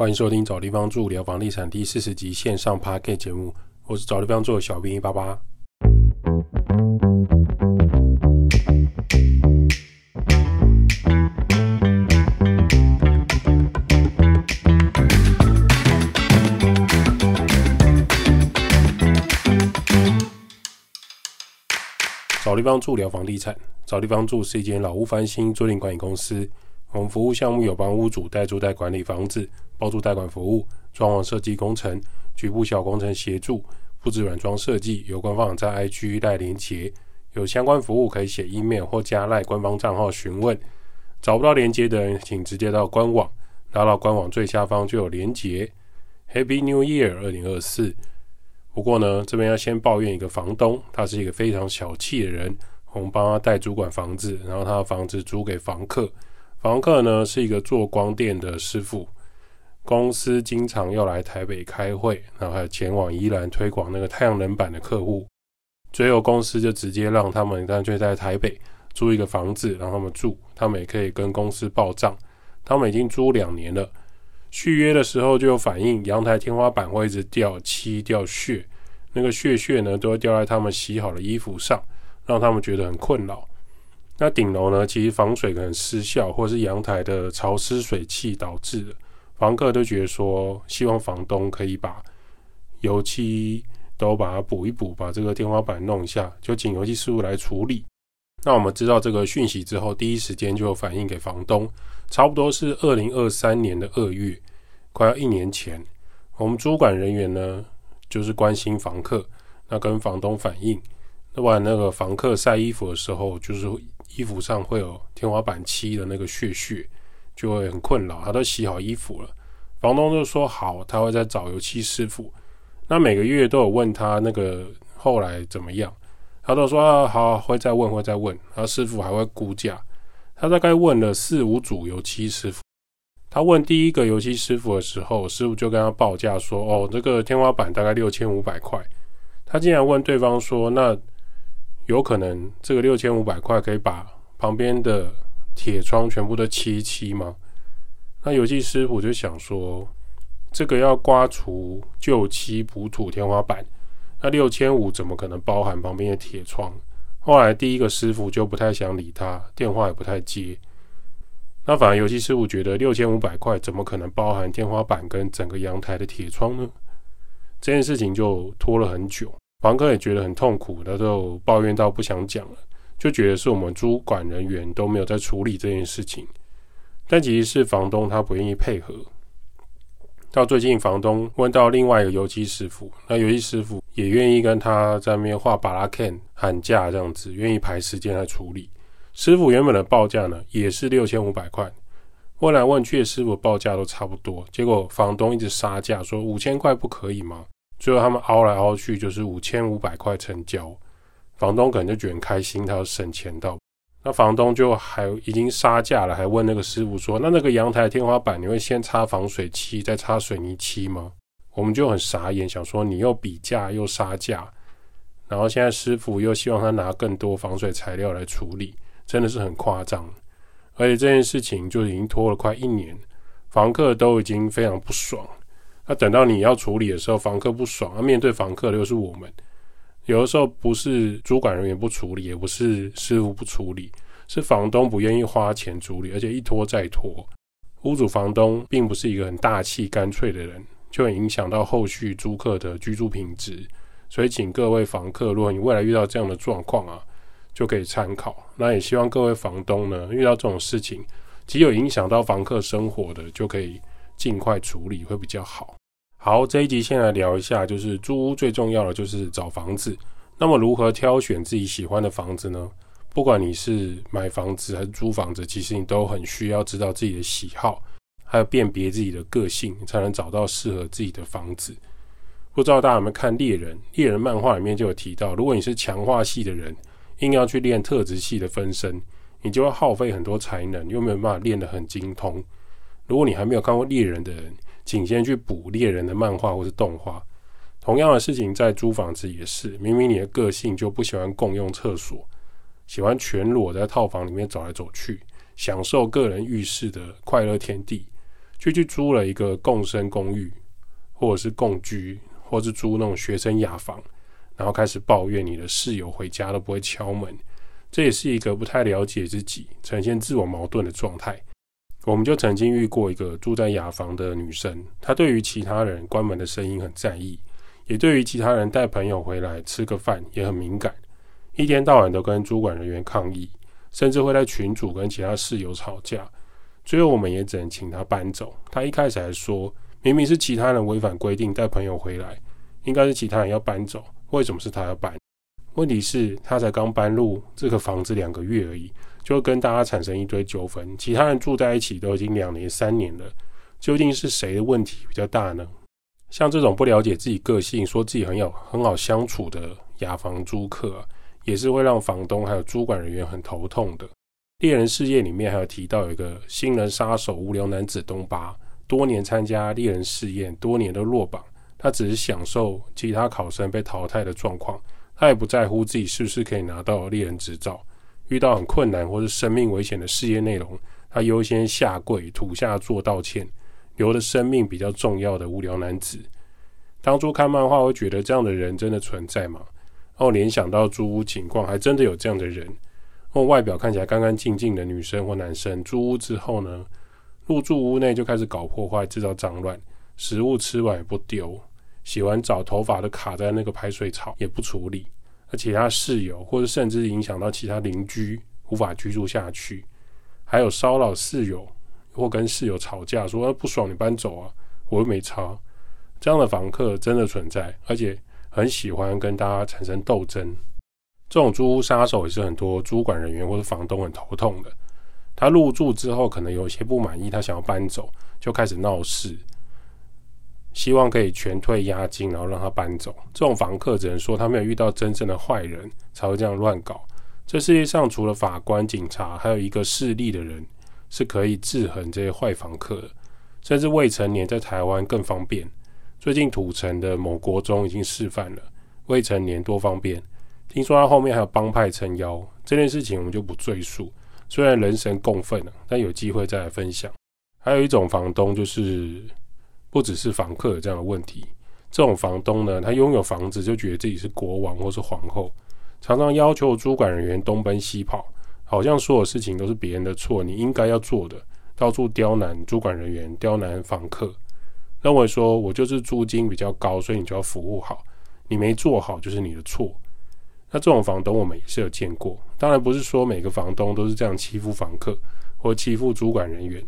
欢迎收听找地方住聊房地产第四十集线上 p a r k 节目，我是找地方住的小兵一八八。找地方住聊房地产，找地方住是一间老屋翻新租赁管理公司。我们服务项目有帮屋主代租代管理房子、包租代管服务、装潢设计工程、局部小工程协助、布置软装设计。有官方在 IG 带连结，有相关服务可以写 email 或加赖官方账号询问。找不到连接的人，请直接到官网，拉到官网最下方就有连结。Happy New Year 二零二四。不过呢，这边要先抱怨一个房东，他是一个非常小气的人。我们帮他代主管房子，然后他的房子租给房客。房客呢是一个做光电的师傅，公司经常要来台北开会，然后还有前往宜兰推广那个太阳能板的客户。最后公司就直接让他们干脆在台北租一个房子让他们住，他们也可以跟公司报账。他们已经租两年了，续约的时候就有反映，阳台天花板会一直掉漆掉屑，那个屑屑呢都会掉在他们洗好的衣服上，让他们觉得很困扰。那顶楼呢？其实防水可能失效，或者是阳台的潮湿水汽导致的。房客都觉得说，希望房东可以把油漆都把它补一补，把这个天花板弄一下，就请油漆师傅来处理。那我们知道这个讯息之后，第一时间就反映给房东。差不多是二零二三年的二月，快要一年前，我们主管人员呢，就是关心房客，那跟房东反映，那晚那个房客晒衣服的时候，就是。衣服上会有天花板漆的那个屑屑，就会很困扰。他都洗好衣服了，房东就说好，他会再找油漆师傅。那每个月都有问他那个后来怎么样，他都说好会再问，会再问。然后师傅还会估价，他大概问了四五组油漆师傅。他问第一个油漆师傅的时候，师傅就跟他报价说：“哦，这个天花板大概六千五百块。”他竟然问对方说：“那？”有可能这个六千五百块可以把旁边的铁窗全部都漆一漆吗？那油漆师傅就想说，这个要刮除旧漆补土天花板，那六千五怎么可能包含旁边的铁窗？后来第一个师傅就不太想理他，电话也不太接。那反而油漆师傅觉得六千五百块怎么可能包含天花板跟整个阳台的铁窗呢？这件事情就拖了很久。房客也觉得很痛苦，他都抱怨到不想讲了，就觉得是我们主管人员都没有在处理这件事情，但其实是房东他不愿意配合。到最近，房东问到另外一个油漆师傅，那油漆师傅也愿意跟他在那边画巴拉 can 喊价这样子，愿意排时间来处理。师傅原本的报价呢，也是六千五百块，问来问去，师傅报价都差不多，结果房东一直杀价，说五千块不可以吗？最后他们凹来凹去，就是五千五百块成交。房东可能就觉得很开心，他要省钱到。那房东就还已经杀价了，还问那个师傅说：“那那个阳台天花板，你会先擦防水漆，再擦水泥漆吗？”我们就很傻眼，想说你又比价又杀价，然后现在师傅又希望他拿更多防水材料来处理，真的是很夸张。而且这件事情就已经拖了快一年，房客都已经非常不爽。那等到你要处理的时候，房客不爽，啊，面对房客的又是我们。有的时候不是主管人员不处理，也不是师傅不处理，是房东不愿意花钱处理，而且一拖再拖。屋主房东并不是一个很大气干脆的人，就会影响到后续租客的居住品质。所以，请各位房客，如果你未来遇到这样的状况啊，就可以参考。那也希望各位房东呢，遇到这种事情，极有影响到房客生活的，就可以尽快处理，会比较好。好，这一集先来聊一下，就是租屋最重要的就是找房子。那么如何挑选自己喜欢的房子呢？不管你是买房子还是租房子，其实你都很需要知道自己的喜好，还有辨别自己的个性，才能找到适合自己的房子。不知道大家有没有看猎人？猎人漫画里面就有提到，如果你是强化系的人，硬要去练特质系的分身，你就会耗费很多才能，又没有办法练得很精通。如果你还没有看过猎人的人，仅先去补猎人的漫画或是动画。同样的事情在租房子也是，明明你的个性就不喜欢共用厕所，喜欢全裸在套房里面走来走去，享受个人浴室的快乐天地，就去租了一个共生公寓，或者是共居，或是租那种学生雅房，然后开始抱怨你的室友回家都不会敲门，这也是一个不太了解自己、呈现自我矛盾的状态。我们就曾经遇过一个住在雅房的女生，她对于其他人关门的声音很在意，也对于其他人带朋友回来吃个饭也很敏感，一天到晚都跟主管人员抗议，甚至会在群组跟其他室友吵架。最后我们也只能请她搬走。她一开始还说，明明是其他人违反规定带朋友回来，应该是其他人要搬走，为什么是她要搬？问题是她才刚搬入这个房子两个月而已。就跟大家产生一堆纠纷，其他人住在一起都已经两年、三年了，究竟是谁的问题比较大呢？像这种不了解自己个性、说自己很有很好相处的雅房租客，也是会让房东还有主管人员很头痛的。猎人事业里面还有提到有一个新人杀手无聊男子东巴，多年参加猎人试验，多年都落榜，他只是享受其他考生被淘汰的状况，他也不在乎自己是不是可以拿到猎人执照。遇到很困难或是生命危险的事业内容，他优先下跪土下做道歉，留的生命比较重要的无聊男子。当初看漫画会觉得这样的人真的存在吗？哦，联想到租屋情况，还真的有这样的人。哦，外表看起来干干净净的女生或男生，租屋之后呢，入住屋内就开始搞破坏，制造脏乱，食物吃完也不丢，洗完澡头发都卡在那个排水槽也不处理。而其他室友，或者甚至影响到其他邻居，无法居住下去；还有骚扰室友，或跟室友吵架，说不爽你搬走啊，我又没吵。这样的房客真的存在，而且很喜欢跟大家产生斗争。这种租屋杀手也是很多租管人员或者房东很头痛的。他入住之后，可能有一些不满意，他想要搬走，就开始闹事。希望可以全退押金，然后让他搬走。这种房客只能说他没有遇到真正的坏人，才会这样乱搞。这世界上除了法官、警察，还有一个势力的人是可以制衡这些坏房客的。甚至未成年在台湾更方便。最近土城的某国中已经示范了未成年多方便。听说他后面还有帮派撑腰，这件事情我们就不赘述。虽然人神共愤了，但有机会再来分享。还有一种房东就是。不只是房客有这样的问题，这种房东呢，他拥有房子就觉得自己是国王或是皇后，常常要求主管人员东奔西跑，好像所有事情都是别人的错，你应该要做的，到处刁难主管人员，刁难房客，认为说我就是租金比较高，所以你就要服务好，你没做好就是你的错。那这种房东我们也是有见过，当然不是说每个房东都是这样欺负房客或欺负主管人员。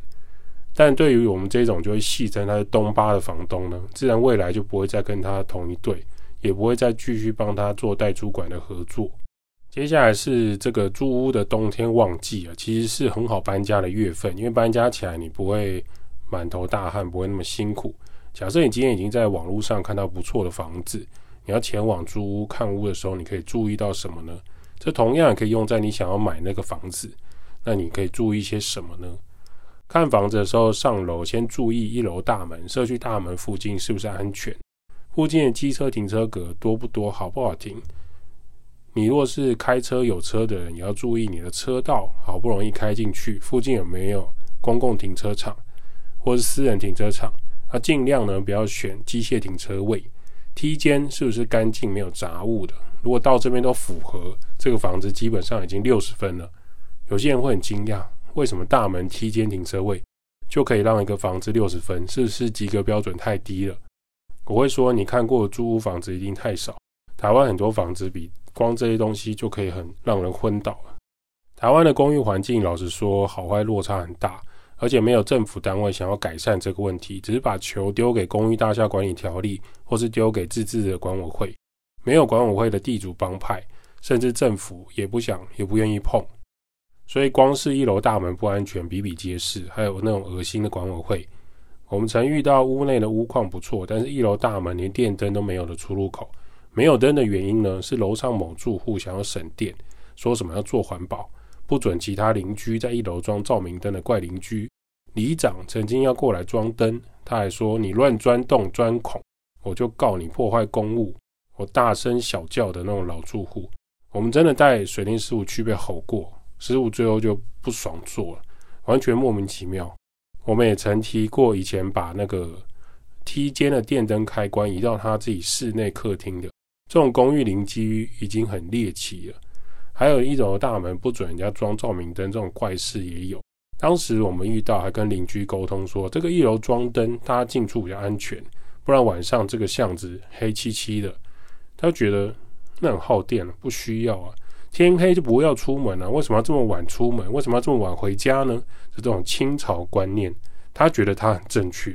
但对于我们这种就会戏称他是东巴的房东呢，自然未来就不会再跟他同一队，也不会再继续帮他做代租管的合作。接下来是这个租屋的冬天旺季啊，其实是很好搬家的月份，因为搬家起来你不会满头大汗，不会那么辛苦。假设你今天已经在网络上看到不错的房子，你要前往租屋看屋的时候，你可以注意到什么呢？这同样也可以用在你想要买那个房子，那你可以注意一些什么呢？看房子的时候，上楼先注意一楼大门、社区大门附近是不是安全，附近的机车停车格多不多，好不好停。你若是开车有车的人，也要注意你的车道好不容易开进去，附近有没有公共停车场或是私人停车场。那尽量呢不要选机械停车位，梯间是不是干净没有杂物的？如果到这边都符合，这个房子基本上已经六十分了。有些人会很惊讶。为什么大门梯间停车位就可以让一个房子六十分？是不是及格标准太低了？我会说，你看过租屋房子一定太少。台湾很多房子比光这些东西就可以很让人昏倒了。台湾的公寓环境，老实说，好坏落差很大，而且没有政府单位想要改善这个问题，只是把球丢给公寓大厦管理条例，或是丢给自治的管委会。没有管委会的地主帮派，甚至政府也不想也不愿意碰。所以，光是一楼大门不安全，比比皆是。还有那种恶心的管委会，我们曾遇到屋内的屋况不错，但是一楼大门连电灯都没有的出入口。没有灯的原因呢，是楼上某住户想要省电，说什么要做环保，不准其他邻居在一楼装照明灯的怪邻居。里长曾经要过来装灯，他还说你乱钻洞钻孔，我就告你破坏公物。我大声小叫的那种老住户，我们真的带水电事务区被吼过。十五最后就不爽做了，完全莫名其妙。我们也曾提过，以前把那个梯间的电灯开关移到他自己室内客厅的这种公寓邻居已经很猎奇了。还有一楼大门不准人家装照明灯，这种怪事也有。当时我们遇到，还跟邻居沟通说，这个一楼装灯，大家进出比较安全，不然晚上这个巷子黑漆漆的，他觉得那很耗电了，不需要啊。天黑就不要出门了，为什么要这么晚出门？为什么要这么晚回家呢？是这种清朝观念，他觉得他很正确。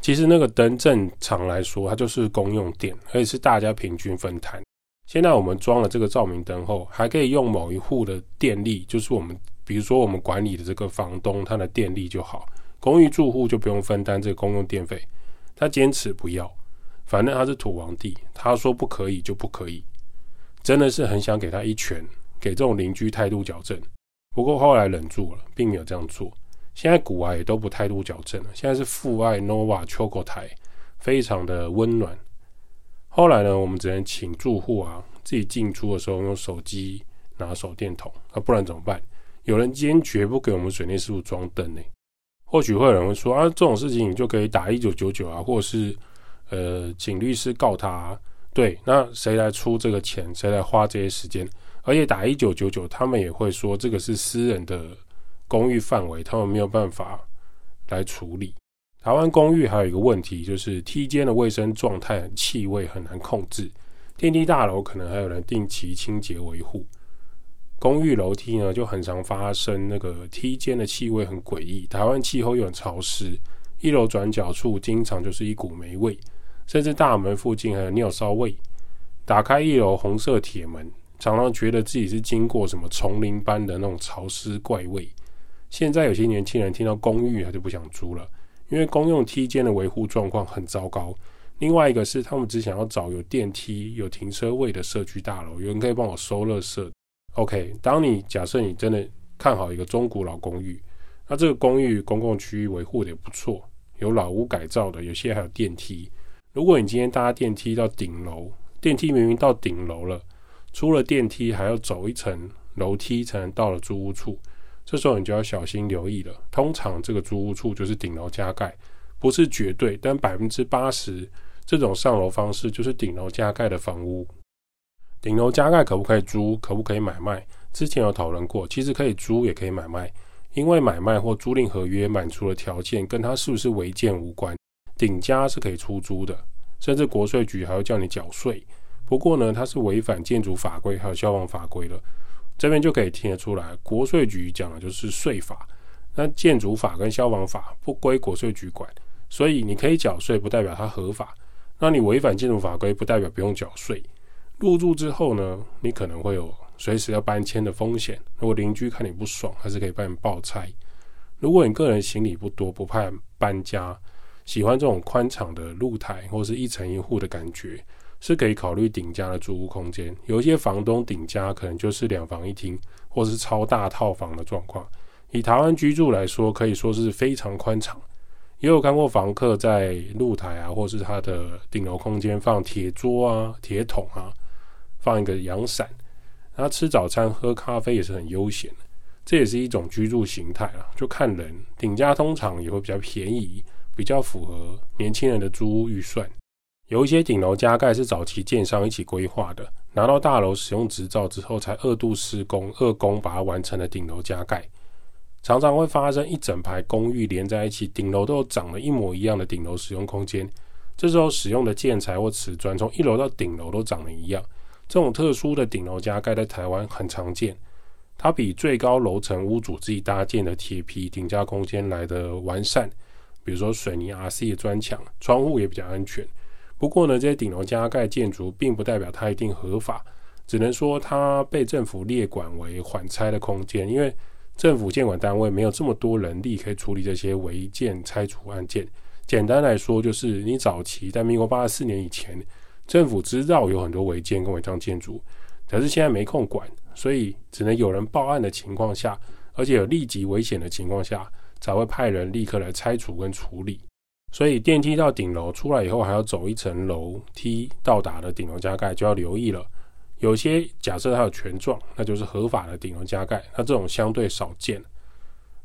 其实那个灯正常来说，它就是公用电，而且是大家平均分摊。现在我们装了这个照明灯后，还可以用某一户的电力，就是我们比如说我们管理的这个房东他的电力就好，公寓住户就不用分担这个公用电费。他坚持不要，反正他是土皇帝，他说不可以就不可以。真的是很想给他一拳，给这种邻居态度矫正。不过后来忍住了，并没有这样做。现在古玩也都不态度矫正了，现在是父爱 nova Choco 台，非常的温暖。后来呢，我们只能请住户啊自己进出的时候用手机拿手电筒，啊不然怎么办？有人坚决不给我们水电师傅装灯呢。或许会有人会说啊，这种事情你就可以打一九九九啊，或者是呃请律师告他。对，那谁来出这个钱？谁来花这些时间？而且打一九九九，他们也会说这个是私人的公寓范围，他们没有办法来处理。台湾公寓还有一个问题，就是梯间的卫生状态、气味很难控制。电梯大楼可能还有人定期清洁维护，公寓楼梯呢就很常发生那个梯间的气味很诡异。台湾气候又很潮湿，一楼转角处经常就是一股霉味。甚至大门附近还有尿骚味。打开一楼红色铁门，常常觉得自己是经过什么丛林般的那种潮湿怪味。现在有些年轻人听到公寓，他就不想租了，因为公用梯间的维护状况很糟糕。另外一个是，他们只想要找有电梯、有停车位的社区大楼，有人可以帮我收垃圾。OK，当你假设你真的看好一个中古老公寓，那这个公寓公共区域维护的也不错，有老屋改造的，有些还有电梯。如果你今天搭电梯到顶楼，电梯明明到顶楼了，出了电梯还要走一层楼梯才能到了租屋处，这时候你就要小心留意了。通常这个租屋处就是顶楼加盖，不是绝对，但百分之八十这种上楼方式就是顶楼加盖的房屋。顶楼加盖可不可以租？可不可以买卖？之前有讨论过，其实可以租也可以买卖，因为买卖或租赁合约满足的条件跟它是不是违建无关。顶家是可以出租的，甚至国税局还要叫你缴税。不过呢，它是违反建筑法规还有消防法规了。这边就可以听得出来，国税局讲的就是税法，那建筑法跟消防法不归国税局管，所以你可以缴税，不代表它合法。那你违反建筑法规，不代表不用缴税。入住之后呢，你可能会有随时要搬迁的风险。如果邻居看你不爽，还是可以帮你报拆。如果你个人行李不多，不怕搬家。喜欢这种宽敞的露台或是一层一户的感觉，是可以考虑顶家的住屋空间。有一些房东顶家可能就是两房一厅或是超大套房的状况。以台湾居住来说，可以说是非常宽敞。也有看过房客在露台啊，或是他的顶楼空间放铁桌啊、铁桶啊，放一个阳伞，他吃早餐、喝咖啡也是很悠闲的。这也是一种居住形态啊，就看人。顶家通常也会比较便宜。比较符合年轻人的租屋预算，有一些顶楼加盖是早期建商一起规划的，拿到大楼使用执照之后才二度施工，二工把它完成了顶楼加盖，常常会发生一整排公寓连在一起，顶楼都长了一模一样的顶楼使用空间，这时候使用的建材或瓷砖从一楼到顶楼都长得一样，这种特殊的顶楼加盖在台湾很常见，它比最高楼层屋主自己搭建的铁皮顶加空间来的完善。比如说水泥 RC 的砖墙，窗户也比较安全。不过呢，这些顶楼加盖建筑并不代表它一定合法，只能说它被政府列管为缓拆的空间，因为政府监管单位没有这么多人力可以处理这些违建拆除案件。简单来说，就是你早期在民国八十四年以前，政府知道有很多违建跟违章建筑，可是现在没空管，所以只能有人报案的情况下，而且有立即危险的情况下。才会派人立刻来拆除跟处理，所以电梯到顶楼出来以后，还要走一层楼梯到达的顶楼加盖就要留意了。有些假设它有权状，那就是合法的顶楼加盖，那这种相对少见。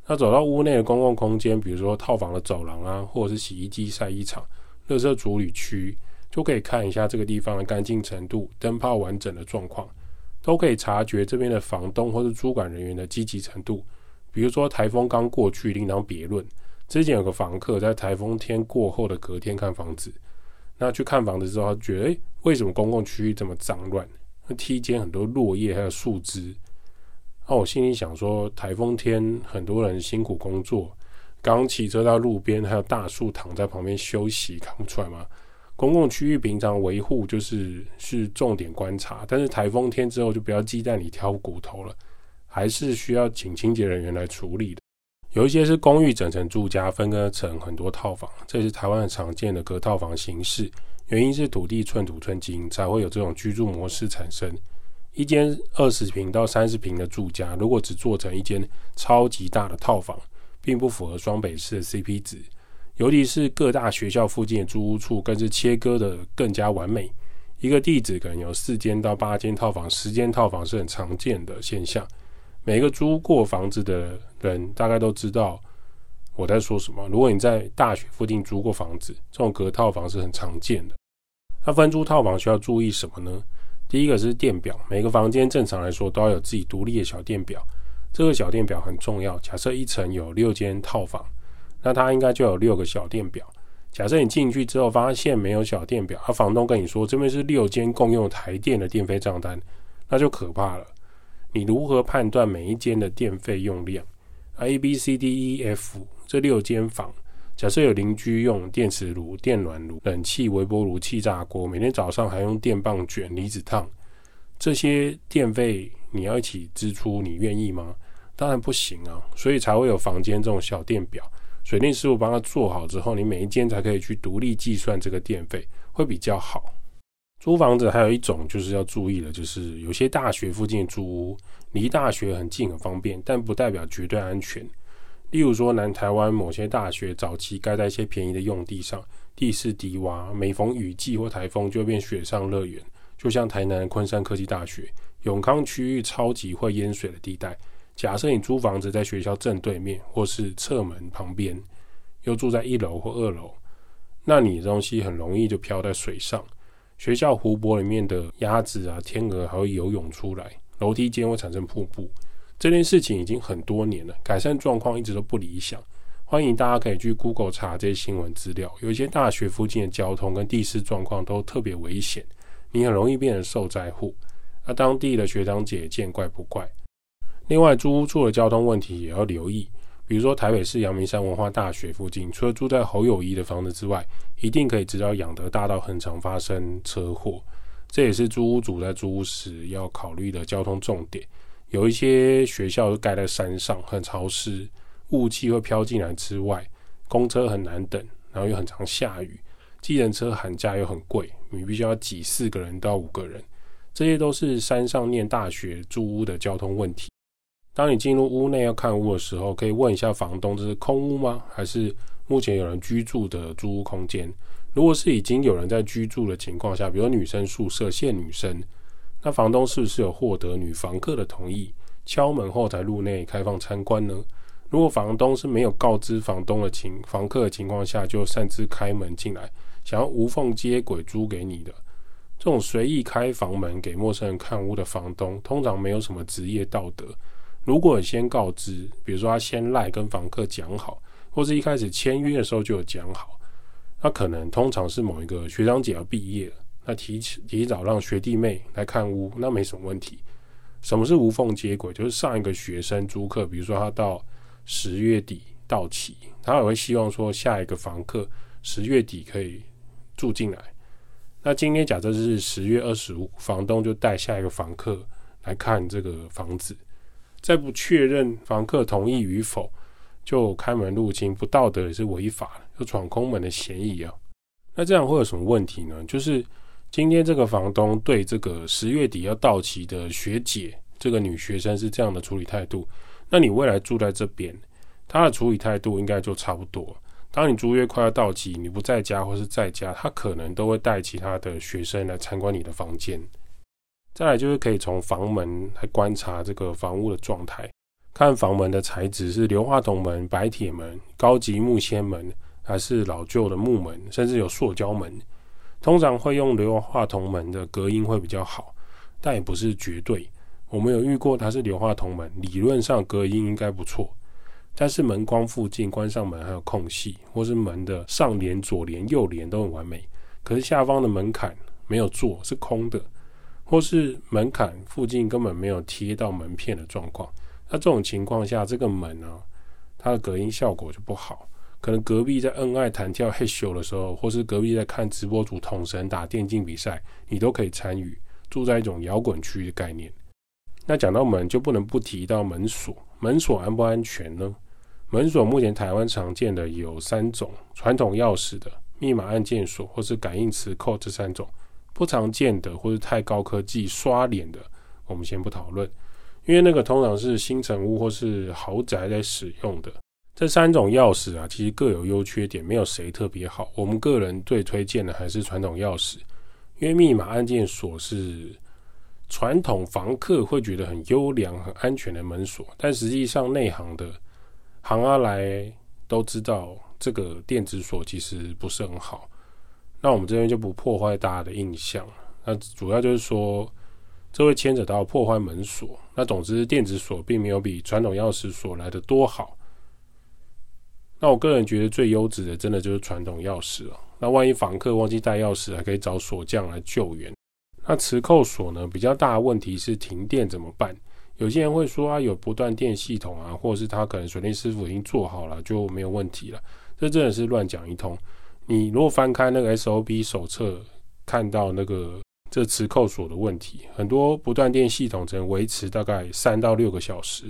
那走到屋内的公共空间，比如说套房的走廊啊，或者是洗衣机、晒衣场、热圾处理区，就可以看一下这个地方的干净程度、灯泡完整的状况，都可以察觉这边的房东或是主管人员的积极程度。比如说台风刚过去，另当别论。之前有个房客在台风天过后的隔天看房子，那去看房子之后，他觉得，诶，为什么公共区域这么脏乱？那梯间很多落叶还有树枝。那我心里想说，台风天很多人辛苦工作，刚骑车到路边，还有大树躺在旁边休息，看不出来吗？公共区域平常维护就是是重点观察，但是台风天之后就不要鸡蛋里挑骨头了，还是需要请清洁人员来处理的。有一些是公寓整层住家，分割成很多套房，这是台湾常见的隔套房形式。原因是土地寸土寸金，才会有这种居住模式产生。一间二十平到三十平的住家，如果只做成一间超级大的套房，并不符合双北市的 CP 值。尤其是各大学校附近的租屋处，更是切割的更加完美。一个地址可能有四间到八间套房，十间套房是很常见的现象。每个租过房子的人大概都知道我在说什么。如果你在大学附近租过房子，这种隔套房是很常见的。那分租套房需要注意什么呢？第一个是电表，每个房间正常来说都要有自己独立的小电表，这个小电表很重要。假设一层有六间套房，那它应该就有六个小电表。假设你进去之后发现没有小电表，而房东跟你说这边是六间共用台电的电费账单，那就可怕了。你如何判断每一间的电费用量？A、B、C、D、E、F 这六间房，假设有邻居用电磁炉、电暖炉、冷气、微波炉、气炸锅，每天早上还用电棒卷离子烫，这些电费你要一起支出，你愿意吗？当然不行啊！所以才会有房间这种小电表，水电师傅帮他做好之后，你每一间才可以去独立计算这个电费，会比较好。租房子还有一种就是要注意的，就是有些大学附近的租屋离大学很近很方便，但不代表绝对安全。例如说，南台湾某些大学早期盖在一些便宜的用地上，地势低洼，每逢雨季或台风就变雪上乐园。就像台南昆山科技大学永康区域超级会淹水的地带，假设你租房子在学校正对面或是侧门旁边，又住在一楼或二楼，那你的东西很容易就漂在水上。学校湖泊里面的鸭子啊、天鹅还会游泳出来，楼梯间会产生瀑布。这件事情已经很多年了，改善状况一直都不理想。欢迎大家可以去 Google 查这些新闻资料。有一些大学附近的交通跟地势状况都特别危险，你很容易变成受灾户。那当地的学长姐见怪不怪。另外，租屋处的交通问题也要留意。比如说台北市阳明山文化大学附近，除了住在侯友谊的房子之外，一定可以知道养德大道很常发生车祸，这也是租屋主在租屋时要考虑的交通重点。有一些学校盖在山上，很潮湿，雾气会飘进来之外，公车很难等，然后又很常下雨，计程车喊价又很贵，你必须要挤四个人到五个人，这些都是山上念大学租屋的交通问题。当你进入屋内要看屋的时候，可以问一下房东：这是空屋吗？还是目前有人居住的租屋空间？如果是已经有人在居住的情况下，比如女生宿舍限女生，那房东是不是有获得女房客的同意，敲门后才入内开放参观呢？如果房东是没有告知房东的情房客的情况下，就擅自开门进来，想要无缝接轨租给你的，这种随意开房门给陌生人看屋的房东，通常没有什么职业道德。如果先告知，比如说他先赖跟房客讲好，或是一开始签约的时候就有讲好，那可能通常是某一个学长姐要毕业了，那提提早让学弟妹来看屋，那没什么问题。什么是无缝接轨？就是上一个学生租客，比如说他到十月底到期，他也会希望说下一个房客十月底可以住进来。那今天假设是十月二十五，房东就带下一个房客来看这个房子。再不确认房客同意与否，就开门入侵，不道德也是违法，有闯空门的嫌疑啊。那这样会有什么问题呢？就是今天这个房东对这个十月底要到期的学姐，这个女学生是这样的处理态度，那你未来住在这边，他的处理态度应该就差不多。当你租约快要到期，你不在家或是在家，他可能都会带其他的学生来参观你的房间。再来就是可以从房门来观察这个房屋的状态，看房门的材质是硫化铜门、白铁门、高级木纤门，还是老旧的木门，甚至有塑胶门。通常会用硫化铜门的隔音会比较好，但也不是绝对。我们有遇过它是硫化铜门，理论上隔音应该不错，但是门框附近关上门还有空隙，或是门的上帘、左帘、右帘都很完美，可是下方的门槛没有做，是空的，或是门槛附近根本没有贴到门片的状况。那这种情况下，这个门呢，它的隔音效果就不好。可能隔壁在恩爱弹跳嘿咻的时候，或是隔壁在看直播主捅神打电竞比赛，你都可以参与。住在一种摇滚区的概念。那讲到门，就不能不提到门锁。门锁安不安全呢？门锁目前台湾常见的有三种：传统钥匙的、密码按键锁或是感应磁扣这三种。不常见的或是太高科技刷脸的，我们先不讨论。因为那个通常是新城屋或是豪宅在使用的这三种钥匙啊，其实各有优缺点，没有谁特别好。我们个人最推荐的还是传统钥匙，因为密码按键锁是传统房客会觉得很优良、很安全的门锁，但实际上内行的行阿来都知道，这个电子锁其实不是很好。那我们这边就不破坏大家的印象，那主要就是说。这会牵扯到破坏门锁。那总之，电子锁并没有比传统钥匙锁来的多好。那我个人觉得最优质的，真的就是传统钥匙了。那万一房客忘记带钥匙，还可以找锁匠来救援。那磁扣锁呢？比较大的问题是停电怎么办？有些人会说啊，有不断电系统啊，或者是他可能水电师傅已经做好了，就没有问题了。这真的是乱讲一通。你如果翻开那个 SOP 手册，看到那个。这磁扣锁的问题，很多不断电系统只能维持大概三到六个小时。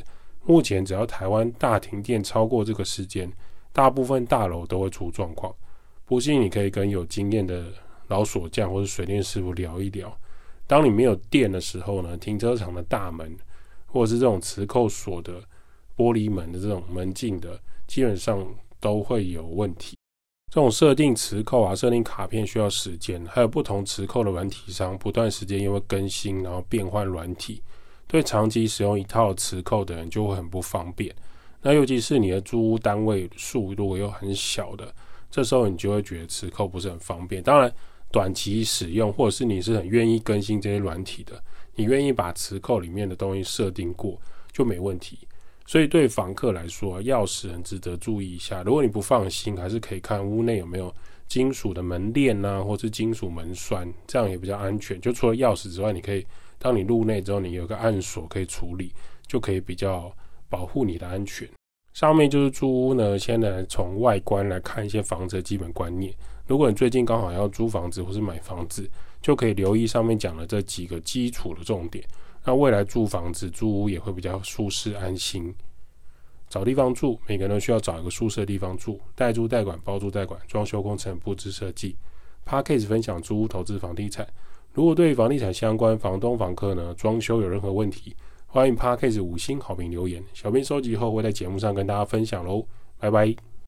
目前只要台湾大停电超过这个时间，大部分大楼都会出状况。不信你可以跟有经验的老锁匠或者水电师傅聊一聊。当你没有电的时候呢，停车场的大门或者是这种磁扣锁的玻璃门的这种门禁的，基本上都会有问题。这种设定磁扣啊，设定卡片需要时间，还有不同磁扣的软体商不断时间因为更新，然后变换软体，对长期使用一套磁扣的人就会很不方便。那尤其是你的租屋单位数如果又很小的，这时候你就会觉得磁扣不是很方便。当然，短期使用或者是你是很愿意更新这些软体的，你愿意把磁扣里面的东西设定过就没问题。所以对房客来说，钥匙很值得注意一下。如果你不放心，还是可以看屋内有没有金属的门链呐，或是金属门栓，这样也比较安全。就除了钥匙之外，你可以当你入内之后，你有个暗锁可以处理，就可以比较保护你的安全。上面就是租屋呢，先来从外观来看一些房子的基本观念。如果你最近刚好要租房子或是买房子，就可以留意上面讲的这几个基础的重点。那未来住房子、租屋也会比较舒适安心。找地方住，每个人都需要找一个舒适的地方住。代租代管、包租代管、装修工程、布置设计。p a r k a s 分享租屋投资房地产。如果对房地产相关、房东、房客呢装修有任何问题，欢迎 p a r k a s 五星好评留言，小编收集后会在节目上跟大家分享喽。拜拜。